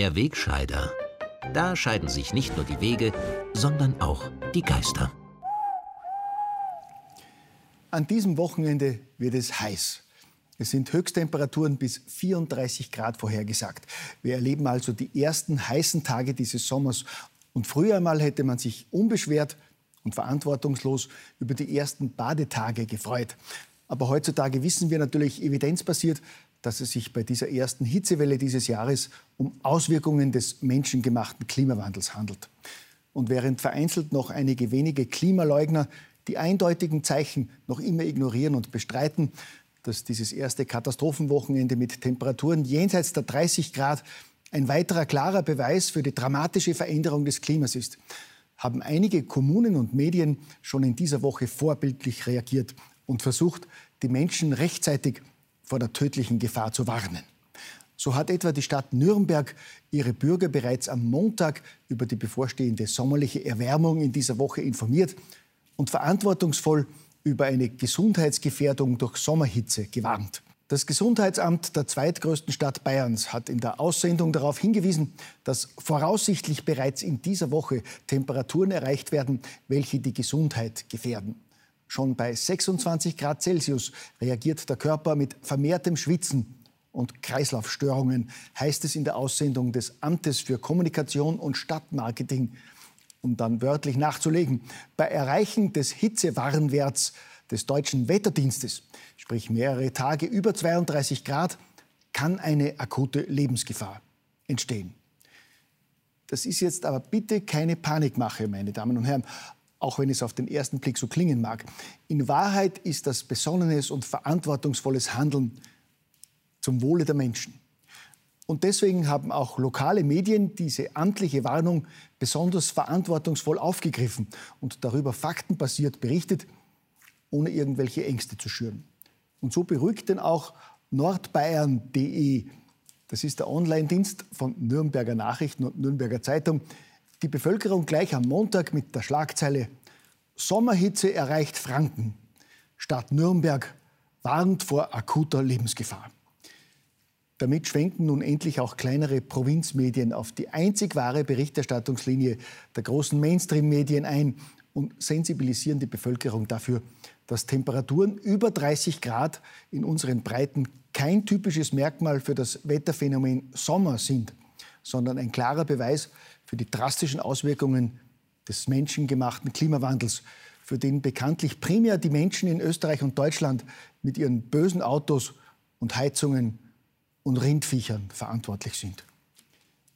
Der Wegscheider. Da scheiden sich nicht nur die Wege, sondern auch die Geister. An diesem Wochenende wird es heiß. Es sind Höchsttemperaturen bis 34 Grad vorhergesagt. Wir erleben also die ersten heißen Tage dieses Sommers. Und früher einmal hätte man sich unbeschwert und verantwortungslos über die ersten Badetage gefreut. Aber heutzutage wissen wir natürlich evidenzbasiert, dass es sich bei dieser ersten Hitzewelle dieses Jahres um Auswirkungen des menschengemachten Klimawandels handelt. Und während vereinzelt noch einige wenige Klimaleugner die eindeutigen Zeichen noch immer ignorieren und bestreiten, dass dieses erste Katastrophenwochenende mit Temperaturen jenseits der 30 Grad ein weiterer klarer Beweis für die dramatische Veränderung des Klimas ist, haben einige Kommunen und Medien schon in dieser Woche vorbildlich reagiert und versucht, die Menschen rechtzeitig vor der tödlichen Gefahr zu warnen. So hat etwa die Stadt Nürnberg ihre Bürger bereits am Montag über die bevorstehende sommerliche Erwärmung in dieser Woche informiert und verantwortungsvoll über eine Gesundheitsgefährdung durch Sommerhitze gewarnt. Das Gesundheitsamt der zweitgrößten Stadt Bayerns hat in der Aussendung darauf hingewiesen, dass voraussichtlich bereits in dieser Woche Temperaturen erreicht werden, welche die Gesundheit gefährden. Schon bei 26 Grad Celsius reagiert der Körper mit vermehrtem Schwitzen und Kreislaufstörungen, heißt es in der Aussendung des Amtes für Kommunikation und Stadtmarketing. Um dann wörtlich nachzulegen, bei Erreichen des Hitzewarnwerts des deutschen Wetterdienstes, sprich mehrere Tage über 32 Grad, kann eine akute Lebensgefahr entstehen. Das ist jetzt aber bitte keine Panikmache, meine Damen und Herren auch wenn es auf den ersten Blick so klingen mag. In Wahrheit ist das besonnenes und verantwortungsvolles Handeln zum Wohle der Menschen. Und deswegen haben auch lokale Medien diese amtliche Warnung besonders verantwortungsvoll aufgegriffen und darüber faktenbasiert berichtet, ohne irgendwelche Ängste zu schüren. Und so beruhigt denn auch nordbayern.de, das ist der Online-Dienst von Nürnberger Nachrichten und Nürnberger Zeitung, die Bevölkerung gleich am Montag mit der Schlagzeile Sommerhitze erreicht Franken. Stadt Nürnberg warnt vor akuter Lebensgefahr. Damit schwenken nun endlich auch kleinere Provinzmedien auf die einzig wahre Berichterstattungslinie der großen Mainstream-Medien ein und sensibilisieren die Bevölkerung dafür, dass Temperaturen über 30 Grad in unseren Breiten kein typisches Merkmal für das Wetterphänomen Sommer sind, sondern ein klarer Beweis für die drastischen Auswirkungen des menschengemachten Klimawandels, für den bekanntlich primär die Menschen in Österreich und Deutschland mit ihren bösen Autos und Heizungen und Rindviechern verantwortlich sind.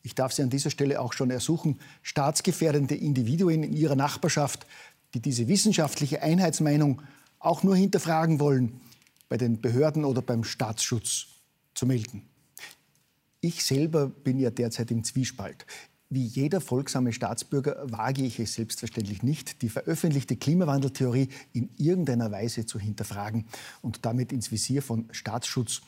Ich darf Sie an dieser Stelle auch schon ersuchen, staatsgefährdende Individuen in Ihrer Nachbarschaft, die diese wissenschaftliche Einheitsmeinung auch nur hinterfragen wollen, bei den Behörden oder beim Staatsschutz zu melden. Ich selber bin ja derzeit im Zwiespalt. Wie jeder folgsame Staatsbürger wage ich es selbstverständlich nicht, die veröffentlichte Klimawandeltheorie in irgendeiner Weise zu hinterfragen und damit ins Visier von Staatsschutz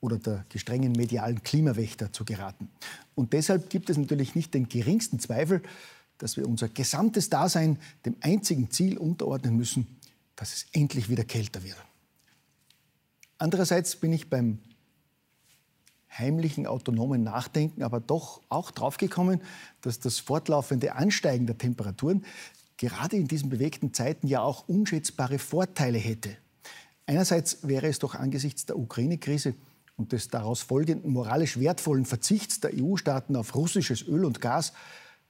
oder der gestrengen medialen Klimawächter zu geraten. Und deshalb gibt es natürlich nicht den geringsten Zweifel, dass wir unser gesamtes Dasein dem einzigen Ziel unterordnen müssen, dass es endlich wieder kälter wird. Andererseits bin ich beim heimlichen, autonomen Nachdenken aber doch auch draufgekommen, dass das fortlaufende Ansteigen der Temperaturen gerade in diesen bewegten Zeiten ja auch unschätzbare Vorteile hätte. Einerseits wäre es doch angesichts der Ukraine-Krise und des daraus folgenden moralisch wertvollen Verzichts der EU-Staaten auf russisches Öl und Gas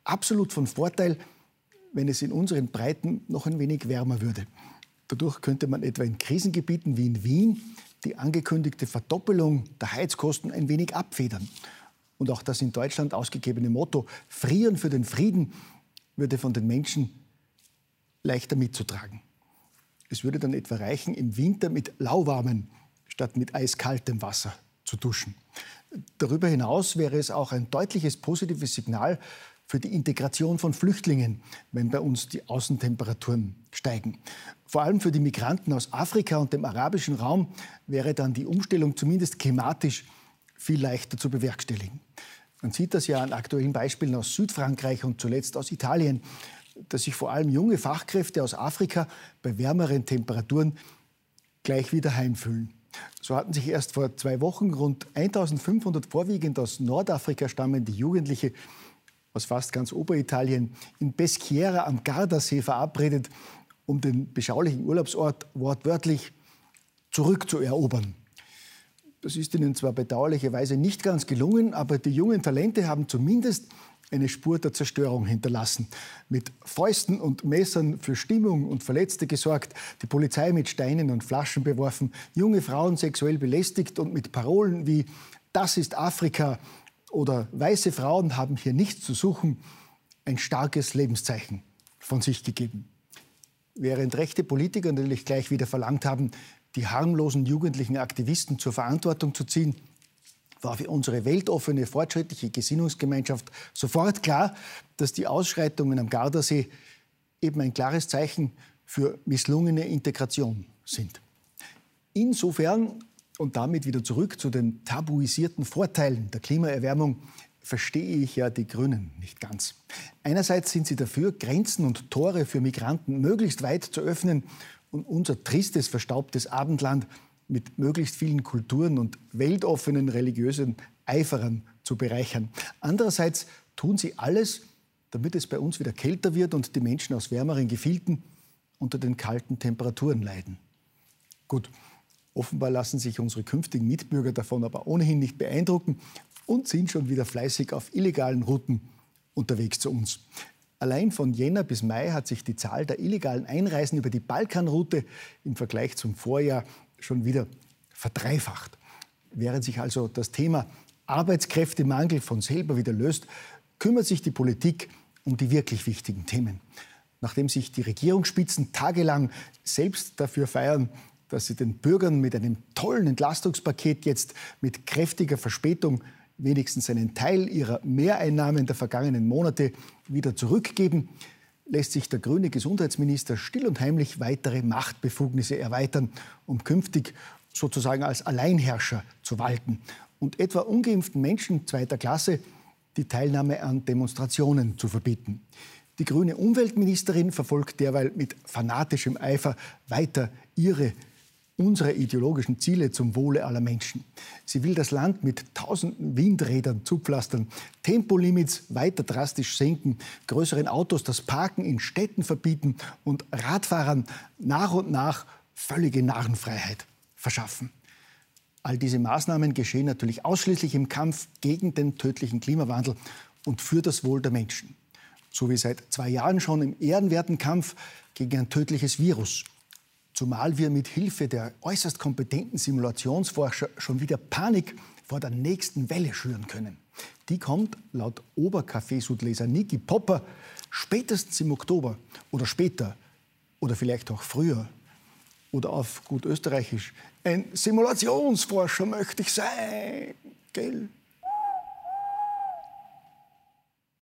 absolut von Vorteil, wenn es in unseren Breiten noch ein wenig wärmer würde. Dadurch könnte man etwa in Krisengebieten wie in Wien die angekündigte Verdoppelung der Heizkosten ein wenig abfedern. Und auch das in Deutschland ausgegebene Motto Frieren für den Frieden würde von den Menschen leichter mitzutragen. Es würde dann etwa reichen, im Winter mit lauwarmem statt mit eiskaltem Wasser zu duschen. Darüber hinaus wäre es auch ein deutliches positives Signal für die Integration von Flüchtlingen, wenn bei uns die Außentemperaturen steigen. Vor allem für die Migranten aus Afrika und dem arabischen Raum wäre dann die Umstellung zumindest klimatisch viel leichter zu bewerkstelligen. Man sieht das ja an aktuellen Beispielen aus Südfrankreich und zuletzt aus Italien, dass sich vor allem junge Fachkräfte aus Afrika bei wärmeren Temperaturen gleich wieder heimfühlen. So hatten sich erst vor zwei Wochen rund 1500 vorwiegend aus Nordafrika stammende Jugendliche aus fast ganz Oberitalien in Peschiera am Gardasee verabredet, um den beschaulichen Urlaubsort wortwörtlich zurückzuerobern. Das ist ihnen zwar bedauerlicherweise nicht ganz gelungen, aber die jungen Talente haben zumindest eine Spur der Zerstörung hinterlassen. Mit Fäusten und Messern für Stimmung und Verletzte gesorgt, die Polizei mit Steinen und Flaschen beworfen, junge Frauen sexuell belästigt und mit Parolen wie Das ist Afrika oder weiße Frauen haben hier nichts zu suchen, ein starkes Lebenszeichen von sich gegeben. Während rechte Politiker natürlich gleich wieder verlangt haben, die harmlosen jugendlichen Aktivisten zur Verantwortung zu ziehen, war für unsere weltoffene, fortschrittliche Gesinnungsgemeinschaft sofort klar, dass die Ausschreitungen am Gardasee eben ein klares Zeichen für misslungene Integration sind. Insofern und damit wieder zurück zu den tabuisierten Vorteilen der Klimaerwärmung verstehe ich ja die Grünen nicht ganz. Einerseits sind sie dafür, Grenzen und Tore für Migranten möglichst weit zu öffnen und unser tristes, verstaubtes Abendland mit möglichst vielen Kulturen und weltoffenen religiösen Eiferern zu bereichern. Andererseits tun sie alles, damit es bei uns wieder kälter wird und die Menschen aus wärmeren Gefilden unter den kalten Temperaturen leiden. Gut, offenbar lassen sich unsere künftigen Mitbürger davon aber ohnehin nicht beeindrucken und sind schon wieder fleißig auf illegalen Routen unterwegs zu uns. Allein von Jänner bis Mai hat sich die Zahl der illegalen Einreisen über die Balkanroute im Vergleich zum Vorjahr schon wieder verdreifacht. Während sich also das Thema Arbeitskräftemangel von selber wieder löst, kümmert sich die Politik um die wirklich wichtigen Themen. Nachdem sich die Regierungsspitzen tagelang selbst dafür feiern, dass sie den Bürgern mit einem tollen Entlastungspaket jetzt mit kräftiger Verspätung wenigstens einen Teil ihrer Mehreinnahmen der vergangenen Monate wieder zurückgeben, lässt sich der grüne Gesundheitsminister still und heimlich weitere Machtbefugnisse erweitern, um künftig sozusagen als Alleinherrscher zu walten und etwa ungeimpften Menschen zweiter Klasse die Teilnahme an Demonstrationen zu verbieten. Die grüne Umweltministerin verfolgt derweil mit fanatischem Eifer weiter ihre unsere ideologischen Ziele zum Wohle aller Menschen. Sie will das Land mit tausenden Windrädern zupflastern, Tempolimits weiter drastisch senken, größeren Autos das Parken in Städten verbieten und Radfahrern nach und nach völlige Narrenfreiheit verschaffen. All diese Maßnahmen geschehen natürlich ausschließlich im Kampf gegen den tödlichen Klimawandel und für das Wohl der Menschen. So wie seit zwei Jahren schon im ehrenwerten Kampf gegen ein tödliches Virus Zumal wir mit Hilfe der äußerst kompetenten Simulationsforscher schon wieder Panik vor der nächsten Welle schüren können. Die kommt laut Oberkaffeesudleser Niki Popper spätestens im Oktober oder später oder vielleicht auch früher. Oder auf gut österreichisch, ein Simulationsforscher möchte ich sein. Gell?